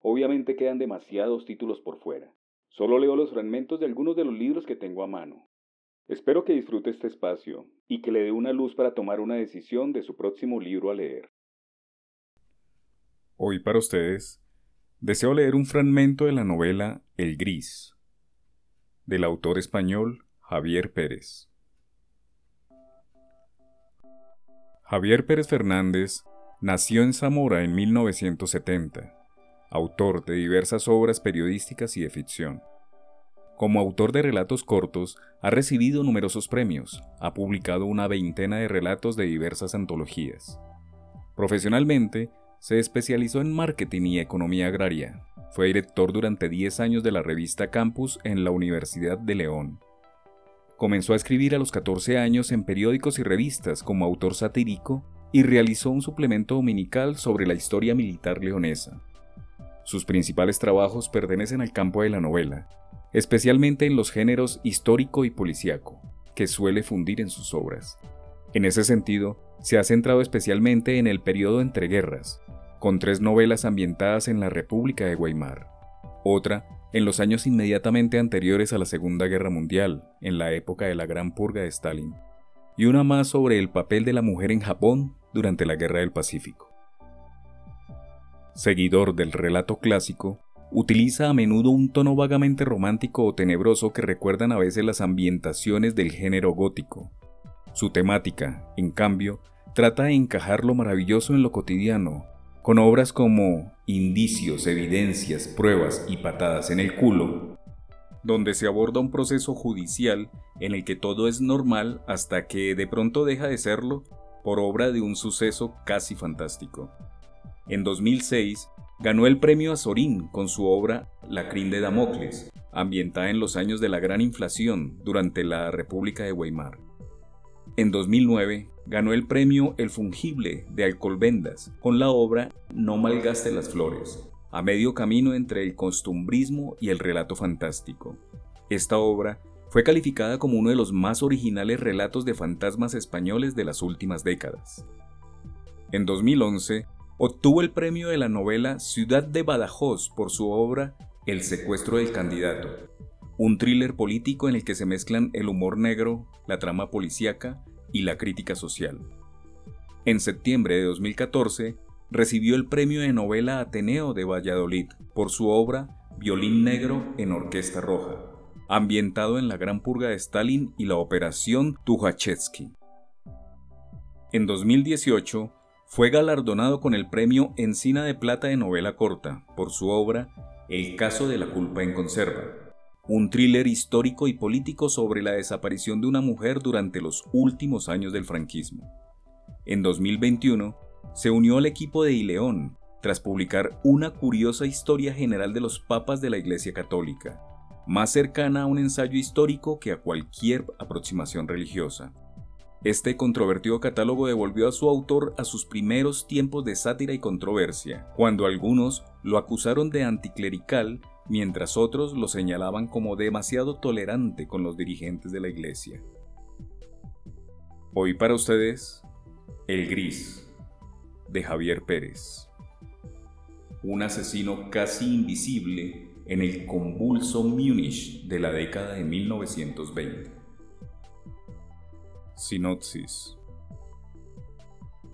Obviamente quedan demasiados títulos por fuera. Solo leo los fragmentos de algunos de los libros que tengo a mano. Espero que disfrute este espacio y que le dé una luz para tomar una decisión de su próximo libro a leer. Hoy para ustedes, deseo leer un fragmento de la novela El Gris, del autor español Javier Pérez. Javier Pérez Fernández nació en Zamora en 1970 autor de diversas obras periodísticas y de ficción. Como autor de relatos cortos, ha recibido numerosos premios, ha publicado una veintena de relatos de diversas antologías. Profesionalmente, se especializó en marketing y economía agraria. Fue director durante 10 años de la revista Campus en la Universidad de León. Comenzó a escribir a los 14 años en periódicos y revistas como autor satírico y realizó un suplemento dominical sobre la historia militar leonesa. Sus principales trabajos pertenecen al campo de la novela, especialmente en los géneros histórico y policíaco, que suele fundir en sus obras. En ese sentido, se ha centrado especialmente en el periodo entre guerras, con tres novelas ambientadas en la República de Weimar, otra en los años inmediatamente anteriores a la Segunda Guerra Mundial, en la época de la Gran Purga de Stalin, y una más sobre el papel de la mujer en Japón durante la Guerra del Pacífico seguidor del relato clásico, utiliza a menudo un tono vagamente romántico o tenebroso que recuerdan a veces las ambientaciones del género gótico. Su temática, en cambio, trata de encajar lo maravilloso en lo cotidiano, con obras como Indicios, Evidencias, Pruebas y Patadas en el culo, donde se aborda un proceso judicial en el que todo es normal hasta que de pronto deja de serlo por obra de un suceso casi fantástico. En 2006, ganó el premio Azorín con su obra La crin de Damocles, ambientada en los años de la gran inflación durante la República de Weimar. En 2009, ganó el premio El Fungible de Alcolbendas con la obra No malgaste las flores, a medio camino entre el costumbrismo y el relato fantástico. Esta obra fue calificada como uno de los más originales relatos de fantasmas españoles de las últimas décadas. En 2011, Obtuvo el premio de la novela Ciudad de Badajoz por su obra El secuestro del candidato, un thriller político en el que se mezclan el humor negro, la trama policíaca y la crítica social. En septiembre de 2014, recibió el premio de novela Ateneo de Valladolid por su obra Violín Negro en Orquesta Roja, ambientado en la Gran Purga de Stalin y la Operación Tukhachevsky. En 2018, fue galardonado con el premio Encina de Plata de novela corta por su obra El caso de la culpa en conserva, un thriller histórico y político sobre la desaparición de una mujer durante los últimos años del franquismo. En 2021, se unió al equipo de Ileón tras publicar una curiosa historia general de los papas de la Iglesia Católica, más cercana a un ensayo histórico que a cualquier aproximación religiosa. Este controvertido catálogo devolvió a su autor a sus primeros tiempos de sátira y controversia, cuando algunos lo acusaron de anticlerical, mientras otros lo señalaban como demasiado tolerante con los dirigentes de la iglesia. Hoy para ustedes, El Gris, de Javier Pérez. Un asesino casi invisible en el convulso Múnich de la década de 1920. Sinopsis.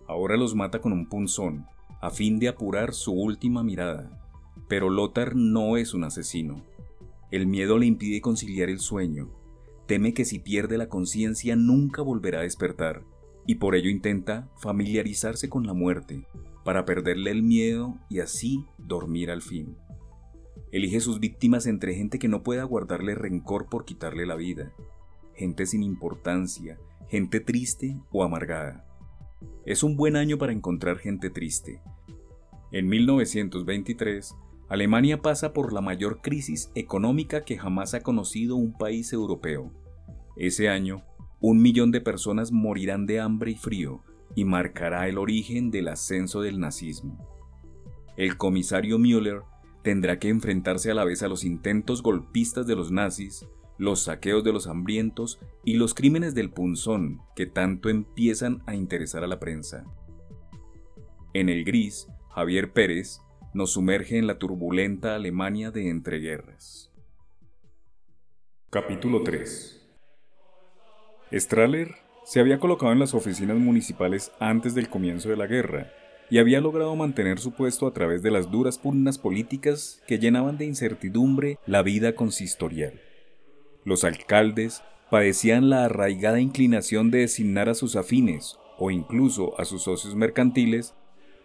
Ahora los mata con un punzón, a fin de apurar su última mirada. Pero Lothar no es un asesino. El miedo le impide conciliar el sueño. Teme que si pierde la conciencia nunca volverá a despertar, y por ello intenta familiarizarse con la muerte, para perderle el miedo y así dormir al fin. Elige sus víctimas entre gente que no pueda guardarle rencor por quitarle la vida, gente sin importancia, gente triste o amargada. Es un buen año para encontrar gente triste. En 1923 Alemania pasa por la mayor crisis económica que jamás ha conocido un país europeo. Ese año, un millón de personas morirán de hambre y frío y marcará el origen del ascenso del nazismo. El comisario Müller tendrá que enfrentarse a la vez a los intentos golpistas de los nazis, los saqueos de los hambrientos y los crímenes del punzón que tanto empiezan a interesar a la prensa. En el gris, Javier Pérez nos sumerge en la turbulenta Alemania de entreguerras. Capítulo 3 Strahler se había colocado en las oficinas municipales antes del comienzo de la guerra y había logrado mantener su puesto a través de las duras pugnas políticas que llenaban de incertidumbre la vida consistorial. Los alcaldes padecían la arraigada inclinación de designar a sus afines o incluso a sus socios mercantiles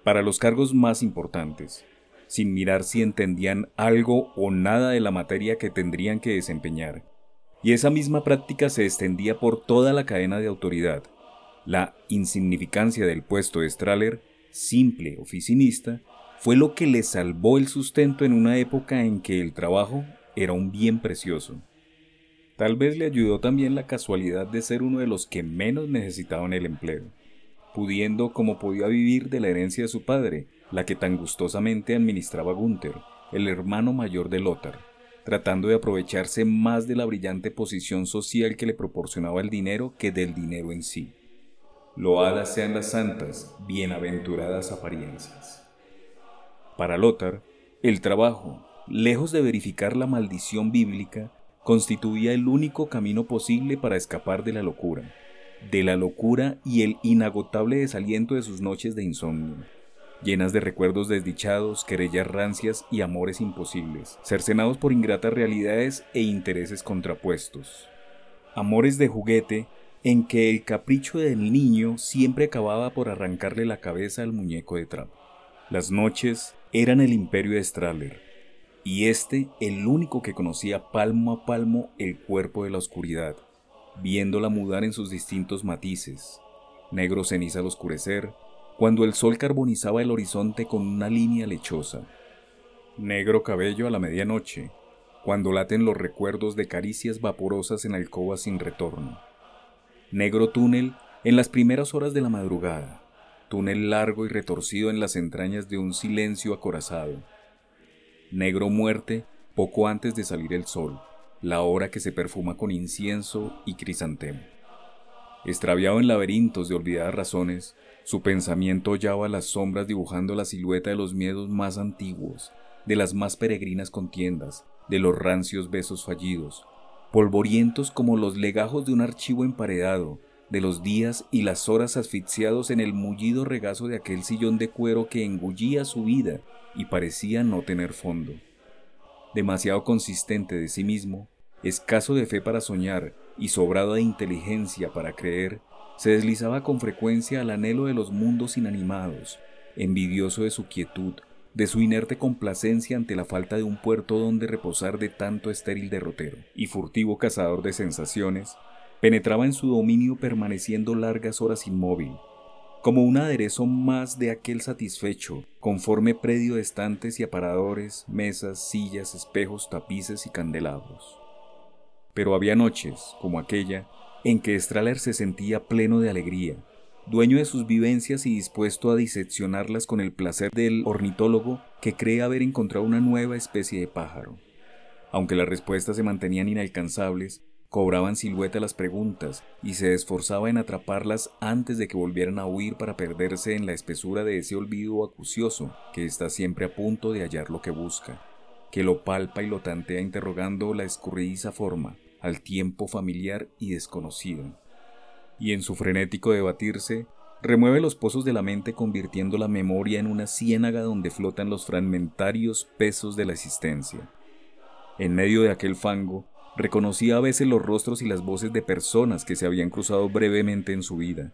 para los cargos más importantes, sin mirar si entendían algo o nada de la materia que tendrían que desempeñar. Y esa misma práctica se extendía por toda la cadena de autoridad. La insignificancia del puesto de Strahler, simple oficinista, fue lo que le salvó el sustento en una época en que el trabajo era un bien precioso. Tal vez le ayudó también la casualidad de ser uno de los que menos necesitaban el empleo, pudiendo como podía vivir de la herencia de su padre, la que tan gustosamente administraba Gunther, el hermano mayor de Lothar tratando de aprovecharse más de la brillante posición social que le proporcionaba el dinero que del dinero en sí. Loadas sean las santas, bienaventuradas apariencias. Para Lothar, el trabajo, lejos de verificar la maldición bíblica, constituía el único camino posible para escapar de la locura, de la locura y el inagotable desaliento de sus noches de insomnio llenas de recuerdos desdichados, querellas rancias y amores imposibles, cercenados por ingratas realidades e intereses contrapuestos. Amores de juguete en que el capricho del niño siempre acababa por arrancarle la cabeza al muñeco de trapo. Las noches eran el imperio de Strahler, y este el único que conocía palmo a palmo el cuerpo de la oscuridad, viéndola mudar en sus distintos matices, negro ceniza al oscurecer, cuando el sol carbonizaba el horizonte con una línea lechosa. Negro cabello a la medianoche, cuando laten los recuerdos de caricias vaporosas en alcobas sin retorno. Negro túnel en las primeras horas de la madrugada, túnel largo y retorcido en las entrañas de un silencio acorazado. Negro muerte poco antes de salir el sol, la hora que se perfuma con incienso y crisantemo. Extraviado en laberintos de olvidadas razones, su pensamiento hollaba las sombras dibujando la silueta de los miedos más antiguos, de las más peregrinas contiendas, de los rancios besos fallidos, polvorientos como los legajos de un archivo emparedado, de los días y las horas asfixiados en el mullido regazo de aquel sillón de cuero que engullía su vida y parecía no tener fondo. Demasiado consistente de sí mismo, escaso de fe para soñar y sobrado de inteligencia para creer, se deslizaba con frecuencia al anhelo de los mundos inanimados, envidioso de su quietud, de su inerte complacencia ante la falta de un puerto donde reposar de tanto estéril derrotero, y furtivo cazador de sensaciones, penetraba en su dominio permaneciendo largas horas inmóvil, como un aderezo más de aquel satisfecho, conforme predio de estantes y aparadores, mesas, sillas, espejos, tapices y candelabros. Pero había noches, como aquella, en que Strahler se sentía pleno de alegría, dueño de sus vivencias y dispuesto a diseccionarlas con el placer del ornitólogo que cree haber encontrado una nueva especie de pájaro. Aunque las respuestas se mantenían inalcanzables, cobraban silueta las preguntas y se esforzaba en atraparlas antes de que volvieran a huir para perderse en la espesura de ese olvido acucioso que está siempre a punto de hallar lo que busca, que lo palpa y lo tantea interrogando la escurridiza forma, al tiempo familiar y desconocido. Y en su frenético debatirse, remueve los pozos de la mente convirtiendo la memoria en una ciénaga donde flotan los fragmentarios pesos de la existencia. En medio de aquel fango, reconocía a veces los rostros y las voces de personas que se habían cruzado brevemente en su vida.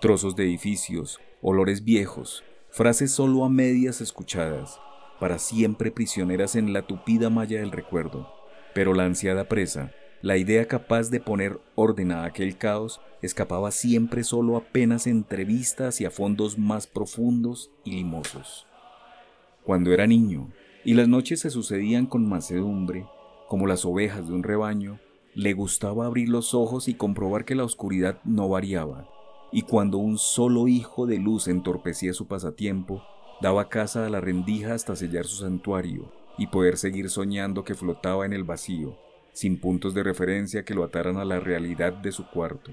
Trozos de edificios, olores viejos, frases solo a medias escuchadas, para siempre prisioneras en la tupida malla del recuerdo. Pero la ansiada presa, la idea capaz de poner orden a aquel caos escapaba siempre solo apenas entrevista hacia fondos más profundos y limosos. Cuando era niño, y las noches se sucedían con macedumbre, como las ovejas de un rebaño, le gustaba abrir los ojos y comprobar que la oscuridad no variaba, y cuando un solo hijo de luz entorpecía su pasatiempo, daba caza a la rendija hasta sellar su santuario y poder seguir soñando que flotaba en el vacío, sin puntos de referencia que lo ataran a la realidad de su cuarto.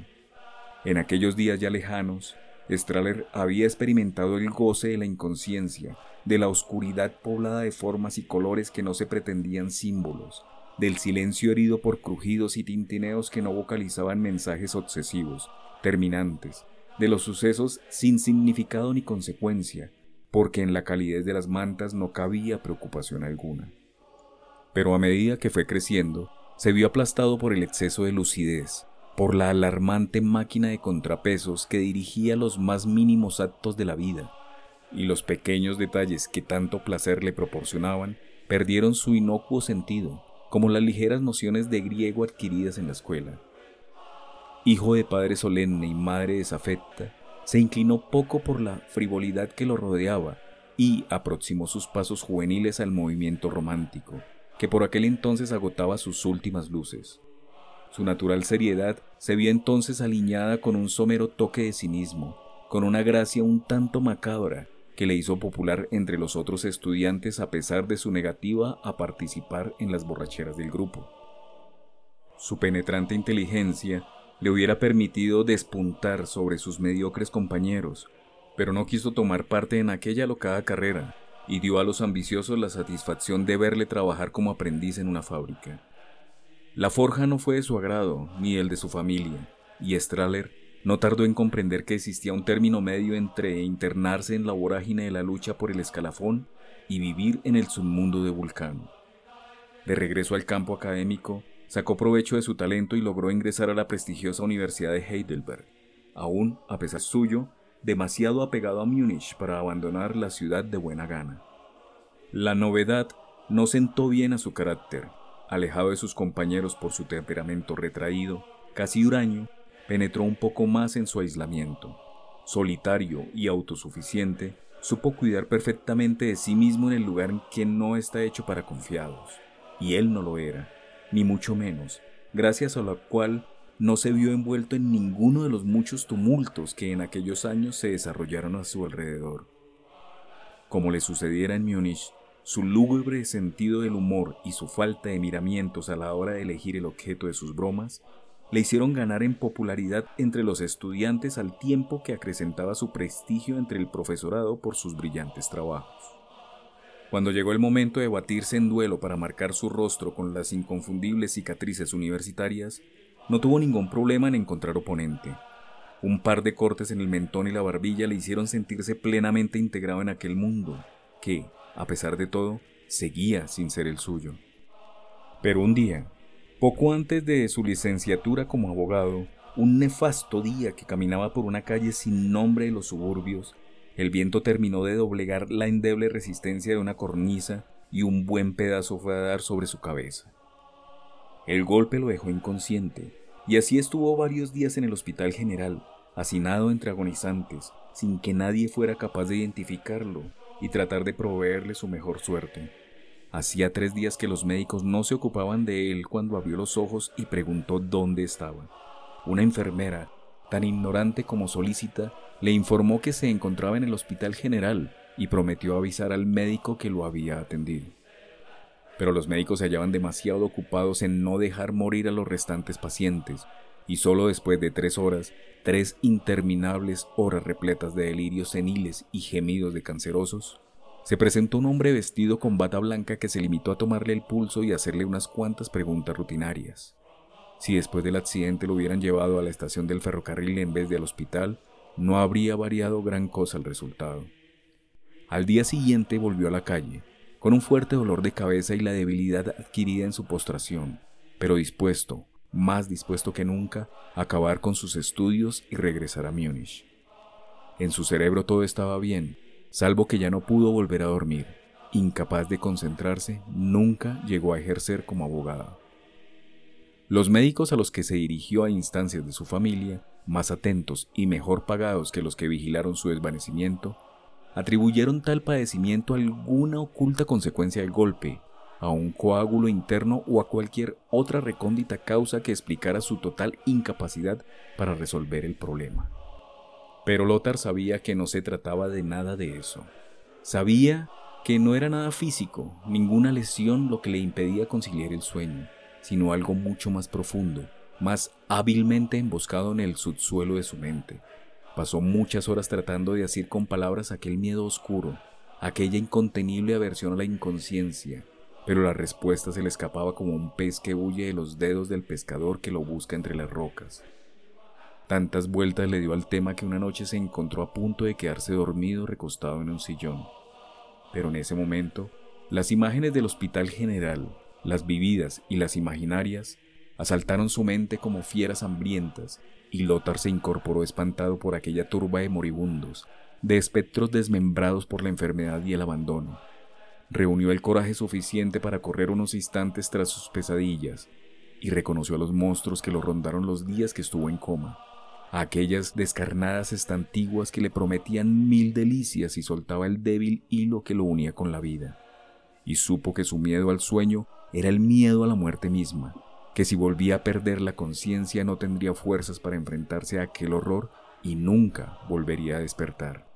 En aquellos días ya lejanos, Strahler había experimentado el goce de la inconsciencia, de la oscuridad poblada de formas y colores que no se pretendían símbolos, del silencio herido por crujidos y tintineos que no vocalizaban mensajes obsesivos, terminantes, de los sucesos sin significado ni consecuencia, porque en la calidez de las mantas no cabía preocupación alguna. Pero a medida que fue creciendo, se vio aplastado por el exceso de lucidez, por la alarmante máquina de contrapesos que dirigía los más mínimos actos de la vida, y los pequeños detalles que tanto placer le proporcionaban perdieron su inocuo sentido, como las ligeras nociones de griego adquiridas en la escuela. Hijo de padre solemne y madre desafecta, se inclinó poco por la frivolidad que lo rodeaba y aproximó sus pasos juveniles al movimiento romántico, que por aquel entonces agotaba sus últimas luces. Su natural seriedad se vio entonces alineada con un somero toque de cinismo, con una gracia un tanto macabra que le hizo popular entre los otros estudiantes a pesar de su negativa a participar en las borracheras del grupo. Su penetrante inteligencia le hubiera permitido despuntar sobre sus mediocres compañeros, pero no quiso tomar parte en aquella locada carrera y dio a los ambiciosos la satisfacción de verle trabajar como aprendiz en una fábrica. La forja no fue de su agrado ni el de su familia, y Strahler no tardó en comprender que existía un término medio entre internarse en la vorágine de la lucha por el escalafón y vivir en el submundo de Vulcano. De regreso al campo académico, sacó provecho de su talento y logró ingresar a la prestigiosa Universidad de Heidelberg, aún, a pesar suyo, demasiado apegado a Múnich para abandonar la ciudad de buena gana. La novedad no sentó bien a su carácter, alejado de sus compañeros por su temperamento retraído, casi huraño, penetró un poco más en su aislamiento. Solitario y autosuficiente, supo cuidar perfectamente de sí mismo en el lugar en que no está hecho para confiados. Y él no lo era, ni mucho menos, gracias a lo cual no se vio envuelto en ninguno de los muchos tumultos que en aquellos años se desarrollaron a su alrededor. Como le sucediera en Múnich, su lúgubre sentido del humor y su falta de miramientos a la hora de elegir el objeto de sus bromas le hicieron ganar en popularidad entre los estudiantes al tiempo que acrecentaba su prestigio entre el profesorado por sus brillantes trabajos. Cuando llegó el momento de batirse en duelo para marcar su rostro con las inconfundibles cicatrices universitarias, no tuvo ningún problema en encontrar oponente. Un par de cortes en el mentón y la barbilla le hicieron sentirse plenamente integrado en aquel mundo, que, a pesar de todo, seguía sin ser el suyo. Pero un día, poco antes de su licenciatura como abogado, un nefasto día que caminaba por una calle sin nombre de los suburbios, el viento terminó de doblegar la endeble resistencia de una cornisa y un buen pedazo fue a dar sobre su cabeza. El golpe lo dejó inconsciente, y así estuvo varios días en el hospital general, hacinado entre agonizantes, sin que nadie fuera capaz de identificarlo y tratar de proveerle su mejor suerte. Hacía tres días que los médicos no se ocupaban de él cuando abrió los ojos y preguntó dónde estaba. Una enfermera, tan ignorante como solícita, le informó que se encontraba en el hospital general y prometió avisar al médico que lo había atendido. Pero los médicos se hallaban demasiado ocupados en no dejar morir a los restantes pacientes, y solo después de tres horas, tres interminables horas repletas de delirios seniles y gemidos de cancerosos, se presentó un hombre vestido con bata blanca que se limitó a tomarle el pulso y hacerle unas cuantas preguntas rutinarias. Si después del accidente lo hubieran llevado a la estación del ferrocarril en vez de al hospital, no habría variado gran cosa el resultado. Al día siguiente volvió a la calle, con un fuerte dolor de cabeza y la debilidad adquirida en su postración, pero dispuesto, más dispuesto que nunca, a acabar con sus estudios y regresar a Múnich. En su cerebro todo estaba bien, salvo que ya no pudo volver a dormir. Incapaz de concentrarse, nunca llegó a ejercer como abogada. Los médicos a los que se dirigió a instancias de su familia, más atentos y mejor pagados que los que vigilaron su desvanecimiento, atribuyeron tal padecimiento a alguna oculta consecuencia del golpe, a un coágulo interno o a cualquier otra recóndita causa que explicara su total incapacidad para resolver el problema. Pero Lothar sabía que no se trataba de nada de eso. Sabía que no era nada físico, ninguna lesión lo que le impedía conciliar el sueño, sino algo mucho más profundo, más hábilmente emboscado en el subsuelo de su mente. Pasó muchas horas tratando de decir con palabras aquel miedo oscuro, aquella incontenible aversión a la inconsciencia, pero la respuesta se le escapaba como un pez que huye de los dedos del pescador que lo busca entre las rocas. Tantas vueltas le dio al tema que una noche se encontró a punto de quedarse dormido recostado en un sillón. Pero en ese momento, las imágenes del Hospital General, las vividas y las imaginarias, asaltaron su mente como fieras hambrientas, y Lothar se incorporó espantado por aquella turba de moribundos, de espectros desmembrados por la enfermedad y el abandono. Reunió el coraje suficiente para correr unos instantes tras sus pesadillas, y reconoció a los monstruos que lo rondaron los días que estuvo en coma aquellas descarnadas estantiguas que le prometían mil delicias y soltaba el débil hilo que lo unía con la vida. Y supo que su miedo al sueño era el miedo a la muerte misma, que si volvía a perder la conciencia no tendría fuerzas para enfrentarse a aquel horror y nunca volvería a despertar.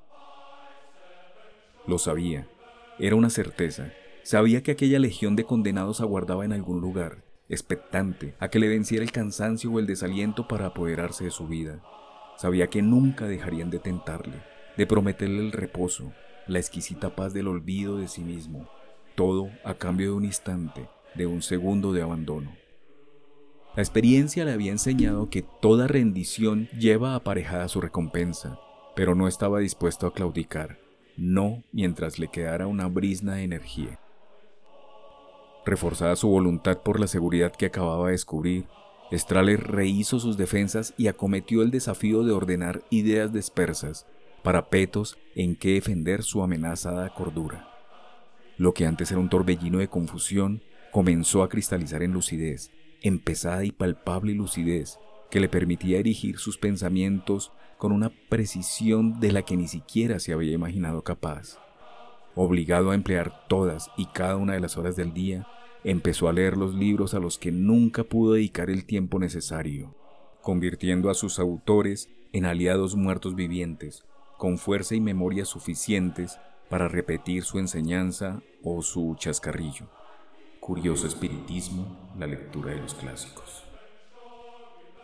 Lo sabía, era una certeza, sabía que aquella legión de condenados aguardaba en algún lugar, expectante a que le venciera el cansancio o el desaliento para apoderarse de su vida. Sabía que nunca dejarían de tentarle, de prometerle el reposo, la exquisita paz del olvido de sí mismo, todo a cambio de un instante, de un segundo de abandono. La experiencia le había enseñado que toda rendición lleva aparejada su recompensa, pero no estaba dispuesto a claudicar, no mientras le quedara una brisna de energía. Reforzada su voluntad por la seguridad que acababa de descubrir, Strahler rehizo sus defensas y acometió el desafío de ordenar ideas dispersas, parapetos en que defender su amenazada cordura. Lo que antes era un torbellino de confusión comenzó a cristalizar en lucidez, en pesada y palpable lucidez, que le permitía erigir sus pensamientos con una precisión de la que ni siquiera se había imaginado capaz. Obligado a emplear todas y cada una de las horas del día, empezó a leer los libros a los que nunca pudo dedicar el tiempo necesario, convirtiendo a sus autores en aliados muertos vivientes, con fuerza y memoria suficientes para repetir su enseñanza o su chascarrillo. Curioso espiritismo, la lectura de los clásicos.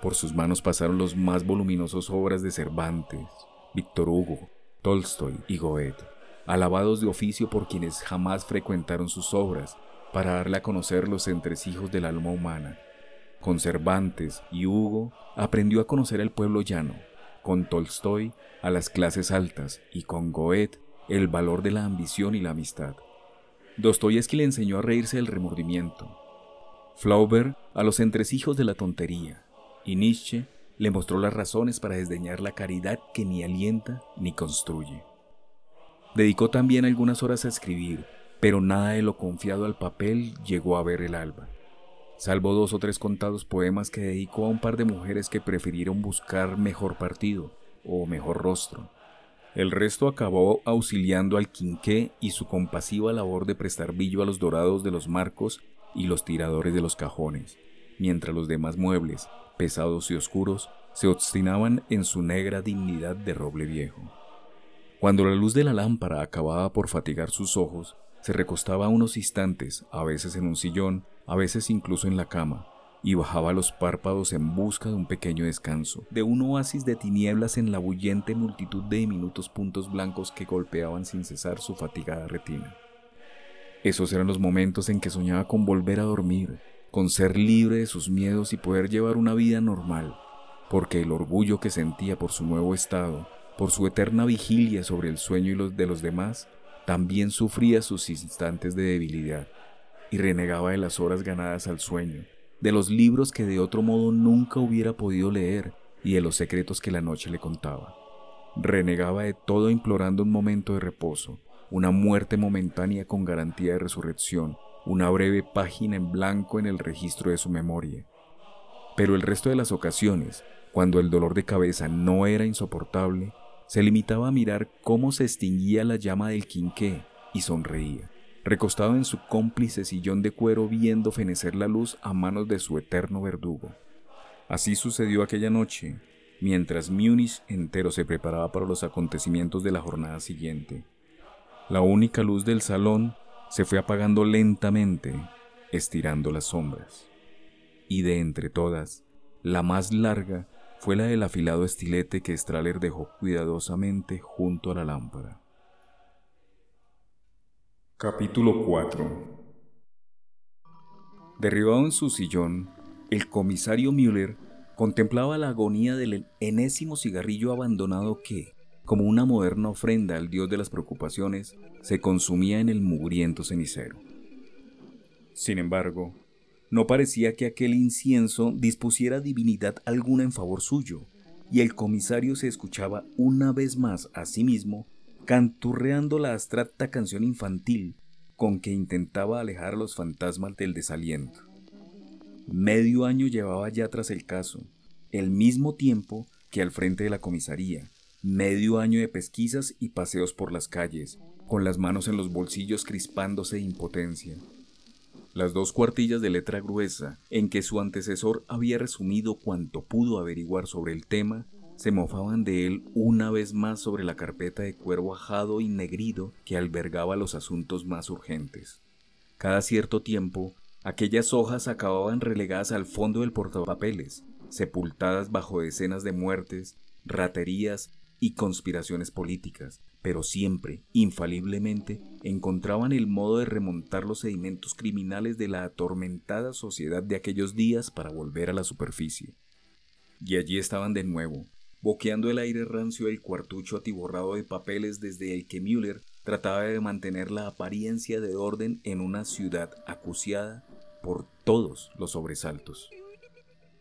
Por sus manos pasaron los más voluminosos obras de Cervantes, Víctor Hugo, Tolstoy y Goethe alabados de oficio por quienes jamás frecuentaron sus obras, para darle a conocer los entresijos del alma humana. Con Cervantes y Hugo aprendió a conocer el pueblo llano, con Tolstoy a las clases altas y con Goethe el valor de la ambición y la amistad. Dostoyevsky le enseñó a reírse del remordimiento, Flaubert a los entresijos de la tontería, y Nietzsche le mostró las razones para desdeñar la caridad que ni alienta ni construye. Dedicó también algunas horas a escribir, pero nada de lo confiado al papel llegó a ver el alba, salvo dos o tres contados poemas que dedicó a un par de mujeres que prefirieron buscar mejor partido o mejor rostro. El resto acabó auxiliando al quinqué y su compasiva labor de prestar billo a los dorados de los marcos y los tiradores de los cajones, mientras los demás muebles, pesados y oscuros, se obstinaban en su negra dignidad de roble viejo. Cuando la luz de la lámpara acababa por fatigar sus ojos, se recostaba unos instantes, a veces en un sillón, a veces incluso en la cama, y bajaba los párpados en busca de un pequeño descanso, de un oasis de tinieblas en la bullente multitud de diminutos puntos blancos que golpeaban sin cesar su fatigada retina. Esos eran los momentos en que soñaba con volver a dormir, con ser libre de sus miedos y poder llevar una vida normal, porque el orgullo que sentía por su nuevo estado por su eterna vigilia sobre el sueño y los de los demás, también sufría sus instantes de debilidad y renegaba de las horas ganadas al sueño, de los libros que de otro modo nunca hubiera podido leer y de los secretos que la noche le contaba. Renegaba de todo implorando un momento de reposo, una muerte momentánea con garantía de resurrección, una breve página en blanco en el registro de su memoria. Pero el resto de las ocasiones, cuando el dolor de cabeza no era insoportable, se limitaba a mirar cómo se extinguía la llama del quinqué y sonreía, recostado en su cómplice sillón de cuero viendo fenecer la luz a manos de su eterno verdugo. Así sucedió aquella noche, mientras Múnich entero se preparaba para los acontecimientos de la jornada siguiente. La única luz del salón se fue apagando lentamente, estirando las sombras. Y de entre todas, la más larga fue la del afilado estilete que Strahler dejó cuidadosamente junto a la lámpara. Capítulo 4 Derribado en su sillón, el comisario Müller contemplaba la agonía del enésimo cigarrillo abandonado que, como una moderna ofrenda al dios de las preocupaciones, se consumía en el mugriento cenicero. Sin embargo, no parecía que aquel incienso dispusiera divinidad alguna en favor suyo, y el comisario se escuchaba una vez más a sí mismo canturreando la abstracta canción infantil con que intentaba alejar a los fantasmas del desaliento. Medio año llevaba ya tras el caso, el mismo tiempo que al frente de la comisaría, medio año de pesquisas y paseos por las calles, con las manos en los bolsillos crispándose de impotencia. Las dos cuartillas de letra gruesa en que su antecesor había resumido cuanto pudo averiguar sobre el tema se mofaban de él una vez más sobre la carpeta de cuero ajado y negrido que albergaba los asuntos más urgentes. Cada cierto tiempo Aquellas hojas acababan relegadas al fondo del portapapeles, sepultadas bajo decenas de muertes, raterías y conspiraciones políticas, pero siempre, infaliblemente, encontraban el modo de remontar los sedimentos criminales de la atormentada sociedad de aquellos días para volver a la superficie. Y allí estaban de nuevo, boqueando el aire rancio del cuartucho atiborrado de papeles desde el que Müller trataba de mantener la apariencia de orden en una ciudad acuciada por todos los sobresaltos.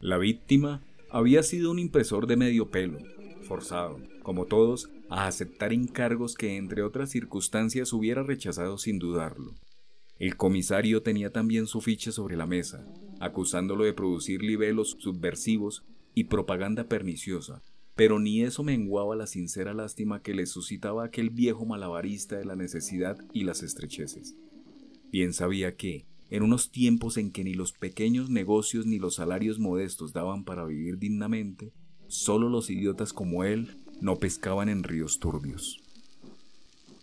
La víctima había sido un impresor de medio pelo, forzado, como todos, a aceptar encargos que entre otras circunstancias hubiera rechazado sin dudarlo. El comisario tenía también su ficha sobre la mesa, acusándolo de producir libelos subversivos y propaganda perniciosa, pero ni eso menguaba la sincera lástima que le suscitaba aquel viejo malabarista de la necesidad y las estrecheces. Bien sabía que, en unos tiempos en que ni los pequeños negocios ni los salarios modestos daban para vivir dignamente, solo los idiotas como él no pescaban en ríos turbios.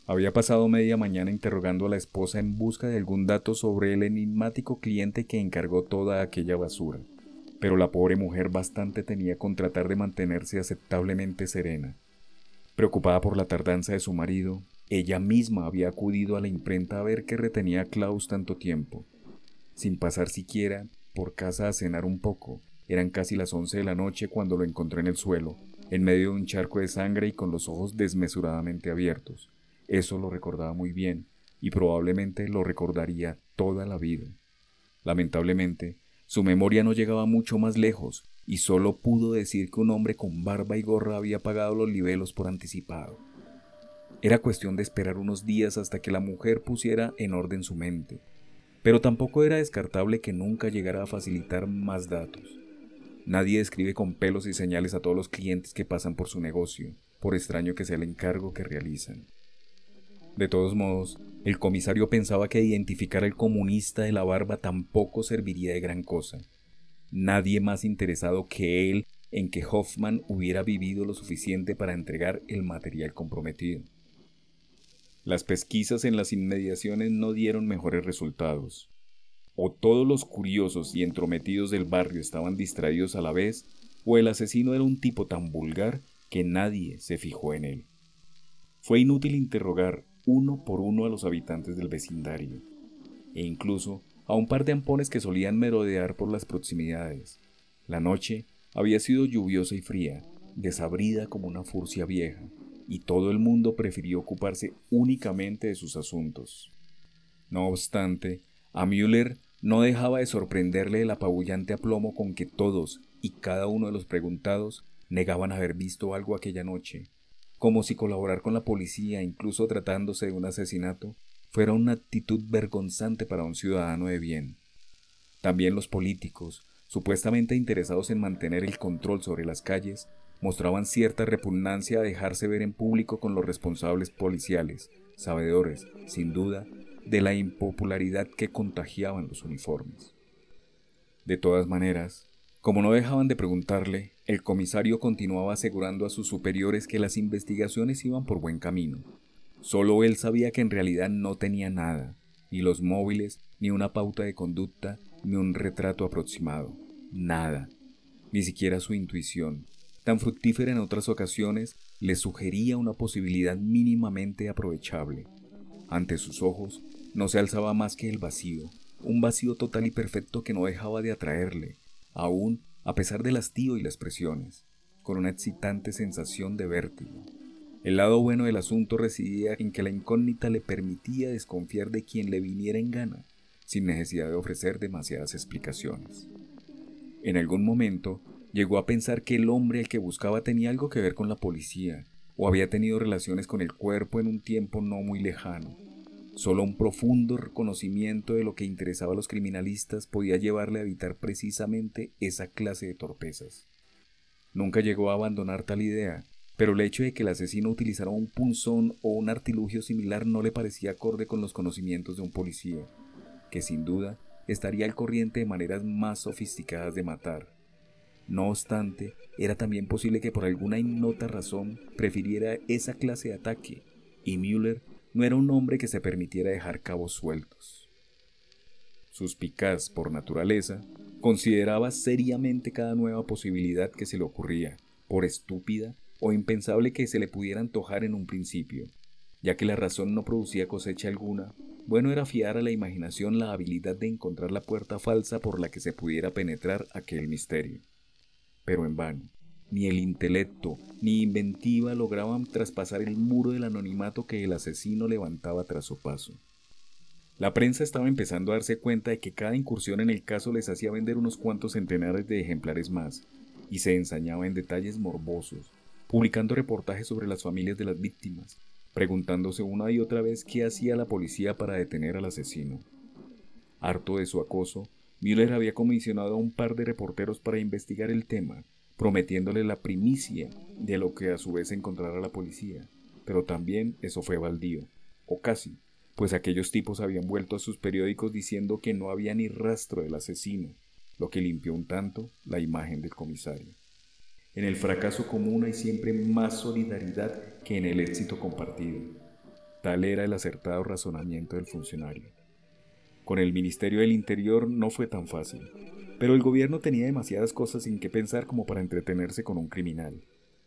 Había pasado media mañana interrogando a la esposa en busca de algún dato sobre el enigmático cliente que encargó toda aquella basura, pero la pobre mujer bastante tenía con tratar de mantenerse aceptablemente serena. Preocupada por la tardanza de su marido, ella misma había acudido a la imprenta a ver qué retenía a Klaus tanto tiempo, sin pasar siquiera por casa a cenar un poco. Eran casi las once de la noche cuando lo encontré en el suelo, en medio de un charco de sangre y con los ojos desmesuradamente abiertos. Eso lo recordaba muy bien, y probablemente lo recordaría toda la vida. Lamentablemente, su memoria no llegaba mucho más lejos, y solo pudo decir que un hombre con barba y gorra había pagado los libelos por anticipado. Era cuestión de esperar unos días hasta que la mujer pusiera en orden su mente, pero tampoco era descartable que nunca llegara a facilitar más datos. Nadie escribe con pelos y señales a todos los clientes que pasan por su negocio, por extraño que sea el encargo que realizan. De todos modos, el comisario pensaba que identificar al comunista de la barba tampoco serviría de gran cosa. Nadie más interesado que él en que Hoffman hubiera vivido lo suficiente para entregar el material comprometido. Las pesquisas en las inmediaciones no dieron mejores resultados. O todos los curiosos y entrometidos del barrio estaban distraídos a la vez, o el asesino era un tipo tan vulgar que nadie se fijó en él. Fue inútil interrogar uno por uno a los habitantes del vecindario, e incluso a un par de ampones que solían merodear por las proximidades. La noche había sido lluviosa y fría, desabrida como una furcia vieja, y todo el mundo prefirió ocuparse únicamente de sus asuntos. No obstante, a Müller no dejaba de sorprenderle el apabullante aplomo con que todos y cada uno de los preguntados negaban haber visto algo aquella noche, como si colaborar con la policía, incluso tratándose de un asesinato, fuera una actitud vergonzante para un ciudadano de bien. También los políticos, supuestamente interesados en mantener el control sobre las calles, mostraban cierta repugnancia a dejarse ver en público con los responsables policiales, sabedores, sin duda, de la impopularidad que contagiaban los uniformes. De todas maneras, como no dejaban de preguntarle, el comisario continuaba asegurando a sus superiores que las investigaciones iban por buen camino. Solo él sabía que en realidad no tenía nada, ni los móviles, ni una pauta de conducta, ni un retrato aproximado. Nada. Ni siquiera su intuición, tan fructífera en otras ocasiones, le sugería una posibilidad mínimamente aprovechable. Ante sus ojos no se alzaba más que el vacío, un vacío total y perfecto que no dejaba de atraerle, aún a pesar del hastío y las presiones, con una excitante sensación de vértigo. El lado bueno del asunto residía en que la incógnita le permitía desconfiar de quien le viniera en gana, sin necesidad de ofrecer demasiadas explicaciones. En algún momento llegó a pensar que el hombre al que buscaba tenía algo que ver con la policía, o había tenido relaciones con el cuerpo en un tiempo no muy lejano. Solo un profundo reconocimiento de lo que interesaba a los criminalistas podía llevarle a evitar precisamente esa clase de torpezas. Nunca llegó a abandonar tal idea, pero el hecho de que el asesino utilizara un punzón o un artilugio similar no le parecía acorde con los conocimientos de un policía, que sin duda estaría al corriente de maneras más sofisticadas de matar. No obstante, era también posible que por alguna innota razón prefiriera esa clase de ataque, y Müller no era un hombre que se permitiera dejar cabos sueltos. Suspicaz por naturaleza, consideraba seriamente cada nueva posibilidad que se le ocurría, por estúpida o impensable que se le pudiera antojar en un principio. Ya que la razón no producía cosecha alguna, bueno era fiar a la imaginación la habilidad de encontrar la puerta falsa por la que se pudiera penetrar aquel misterio. Pero en vano. Ni el intelecto ni inventiva lograban traspasar el muro del anonimato que el asesino levantaba tras su paso. La prensa estaba empezando a darse cuenta de que cada incursión en el caso les hacía vender unos cuantos centenares de ejemplares más, y se ensañaba en detalles morbosos, publicando reportajes sobre las familias de las víctimas, preguntándose una y otra vez qué hacía la policía para detener al asesino. Harto de su acoso, Müller había comisionado a un par de reporteros para investigar el tema prometiéndole la primicia de lo que a su vez encontrara la policía. Pero también eso fue baldío, o casi, pues aquellos tipos habían vuelto a sus periódicos diciendo que no había ni rastro del asesino, lo que limpió un tanto la imagen del comisario. En el fracaso común hay siempre más solidaridad que en el éxito compartido. Tal era el acertado razonamiento del funcionario. Con el Ministerio del Interior no fue tan fácil. Pero el gobierno tenía demasiadas cosas sin que pensar como para entretenerse con un criminal,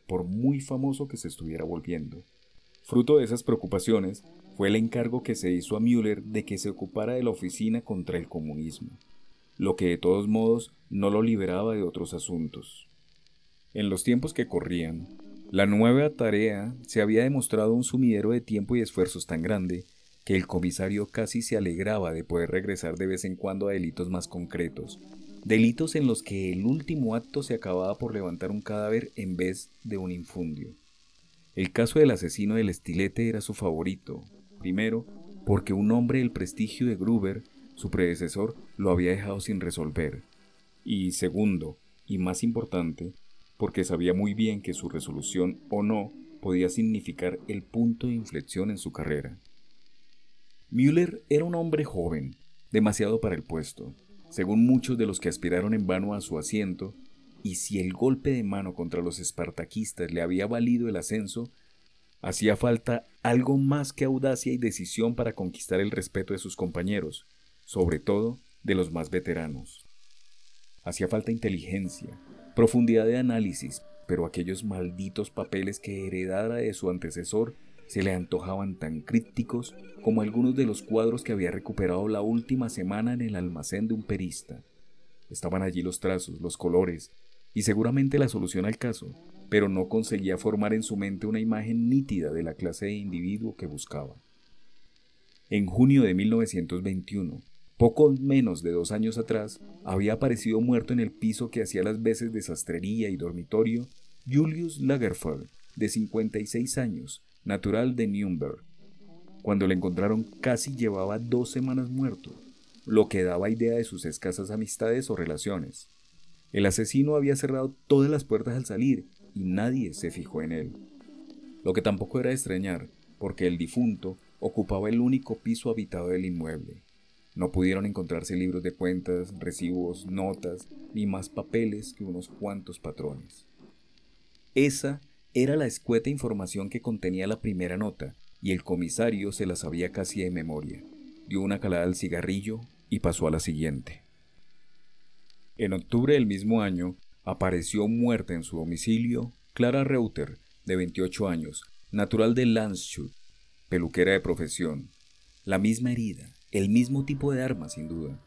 por muy famoso que se estuviera volviendo. Fruto de esas preocupaciones fue el encargo que se hizo a Müller de que se ocupara de la oficina contra el comunismo, lo que de todos modos no lo liberaba de otros asuntos. En los tiempos que corrían, la nueva tarea se había demostrado un sumidero de tiempo y esfuerzos tan grande que el comisario casi se alegraba de poder regresar de vez en cuando a delitos más concretos, delitos en los que el último acto se acababa por levantar un cadáver en vez de un infundio. El caso del asesino del estilete era su favorito, primero, porque un hombre del prestigio de Gruber, su predecesor, lo había dejado sin resolver, y segundo, y más importante, porque sabía muy bien que su resolución o no podía significar el punto de inflexión en su carrera. Müller era un hombre joven, demasiado para el puesto, según muchos de los que aspiraron en vano a su asiento, y si el golpe de mano contra los espartaquistas le había valido el ascenso, hacía falta algo más que audacia y decisión para conquistar el respeto de sus compañeros, sobre todo de los más veteranos. Hacía falta inteligencia, profundidad de análisis, pero aquellos malditos papeles que heredara de su antecesor se le antojaban tan crípticos como algunos de los cuadros que había recuperado la última semana en el almacén de un perista. Estaban allí los trazos, los colores y seguramente la solución al caso, pero no conseguía formar en su mente una imagen nítida de la clase de individuo que buscaba. En junio de 1921, poco menos de dos años atrás, había aparecido muerto en el piso que hacía las veces de sastrería y dormitorio Julius Lagerfeld, de 56 años, natural de Nürnberg. Cuando le encontraron casi llevaba dos semanas muerto, lo que daba idea de sus escasas amistades o relaciones. El asesino había cerrado todas las puertas al salir y nadie se fijó en él. Lo que tampoco era extrañar, porque el difunto ocupaba el único piso habitado del inmueble. No pudieron encontrarse libros de cuentas, recibos, notas, ni más papeles que unos cuantos patrones. Esa era la escueta información que contenía la primera nota, y el comisario se la sabía casi de memoria. Dio una calada al cigarrillo y pasó a la siguiente. En octubre del mismo año, apareció muerta en su domicilio Clara Reuter, de 28 años, natural de Landshut, peluquera de profesión. La misma herida, el mismo tipo de arma sin duda.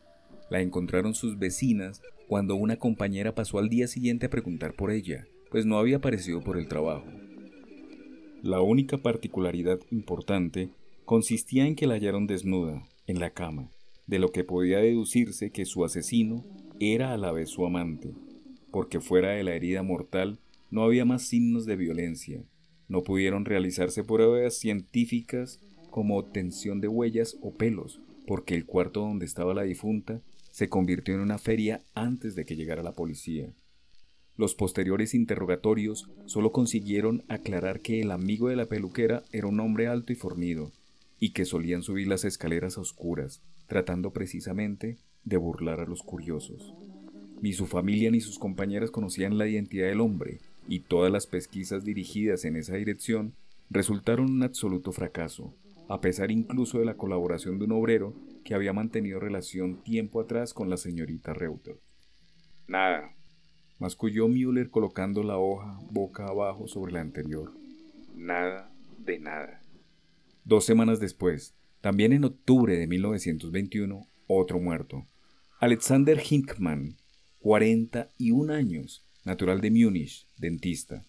La encontraron sus vecinas cuando una compañera pasó al día siguiente a preguntar por ella, pues no había aparecido por el trabajo. La única particularidad importante consistía en que la hallaron desnuda, en la cama, de lo que podía deducirse que su asesino era a la vez su amante, porque fuera de la herida mortal no había más signos de violencia, no pudieron realizarse pruebas científicas como obtención de huellas o pelos, porque el cuarto donde estaba la difunta se convirtió en una feria antes de que llegara la policía. Los posteriores interrogatorios solo consiguieron aclarar que el amigo de la peluquera era un hombre alto y fornido, y que solían subir las escaleras a oscuras, tratando precisamente de burlar a los curiosos. Ni su familia ni sus compañeras conocían la identidad del hombre, y todas las pesquisas dirigidas en esa dirección resultaron un absoluto fracaso, a pesar incluso de la colaboración de un obrero que había mantenido relación tiempo atrás con la señorita Reuter. Nada, masculló Müller colocando la hoja boca abajo sobre la anterior. Nada de nada. Dos semanas después, también en octubre de 1921, otro muerto. Alexander Hinkman, 41 años, natural de Múnich, dentista.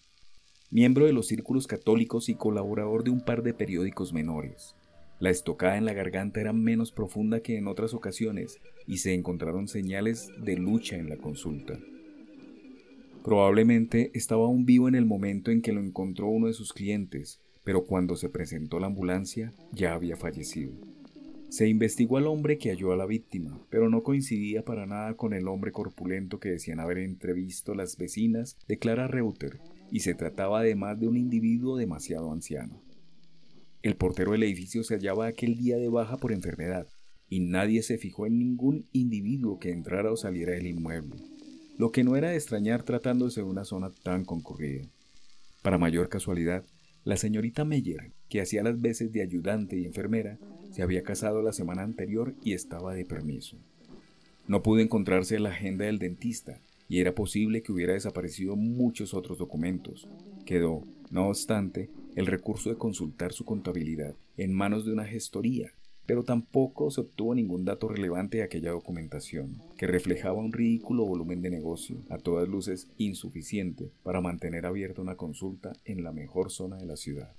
Miembro de los círculos católicos y colaborador de un par de periódicos menores. La estocada en la garganta era menos profunda que en otras ocasiones y se encontraron señales de lucha en la consulta. Probablemente estaba aún vivo en el momento en que lo encontró uno de sus clientes, pero cuando se presentó la ambulancia ya había fallecido. Se investigó al hombre que halló a la víctima, pero no coincidía para nada con el hombre corpulento que decían haber entrevisto las vecinas de Clara Reuter, y se trataba además de un individuo demasiado anciano. El portero del edificio se hallaba aquel día de baja por enfermedad, y nadie se fijó en ningún individuo que entrara o saliera del inmueble lo que no era de extrañar tratándose de una zona tan concurrida. Para mayor casualidad, la señorita Meyer, que hacía las veces de ayudante y enfermera, se había casado la semana anterior y estaba de permiso. No pudo encontrarse la agenda del dentista y era posible que hubiera desaparecido muchos otros documentos. Quedó, no obstante, el recurso de consultar su contabilidad en manos de una gestoría pero tampoco se obtuvo ningún dato relevante de aquella documentación, que reflejaba un ridículo volumen de negocio, a todas luces insuficiente para mantener abierta una consulta en la mejor zona de la ciudad.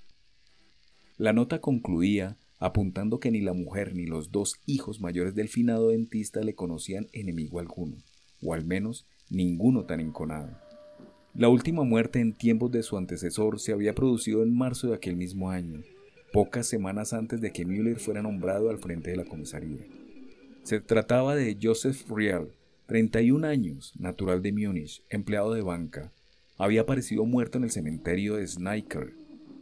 La nota concluía apuntando que ni la mujer ni los dos hijos mayores del finado dentista le conocían enemigo alguno, o al menos ninguno tan enconado. La última muerte en tiempos de su antecesor se había producido en marzo de aquel mismo año, pocas semanas antes de que Müller fuera nombrado al frente de la comisaría. Se trataba de Joseph Rial, 31 años, natural de Múnich, empleado de banca. Había aparecido muerto en el cementerio de Sniker,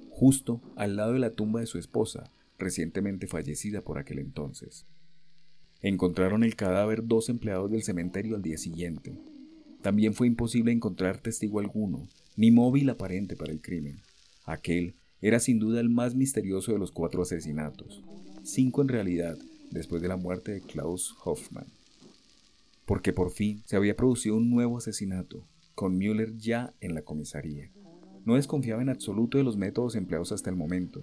justo al lado de la tumba de su esposa, recientemente fallecida por aquel entonces. Encontraron el cadáver dos empleados del cementerio al día siguiente. También fue imposible encontrar testigo alguno, ni móvil aparente para el crimen. Aquel era sin duda el más misterioso de los cuatro asesinatos, cinco en realidad, después de la muerte de Klaus Hoffmann. Porque por fin se había producido un nuevo asesinato, con Müller ya en la comisaría. No desconfiaba en absoluto de los métodos empleados hasta el momento,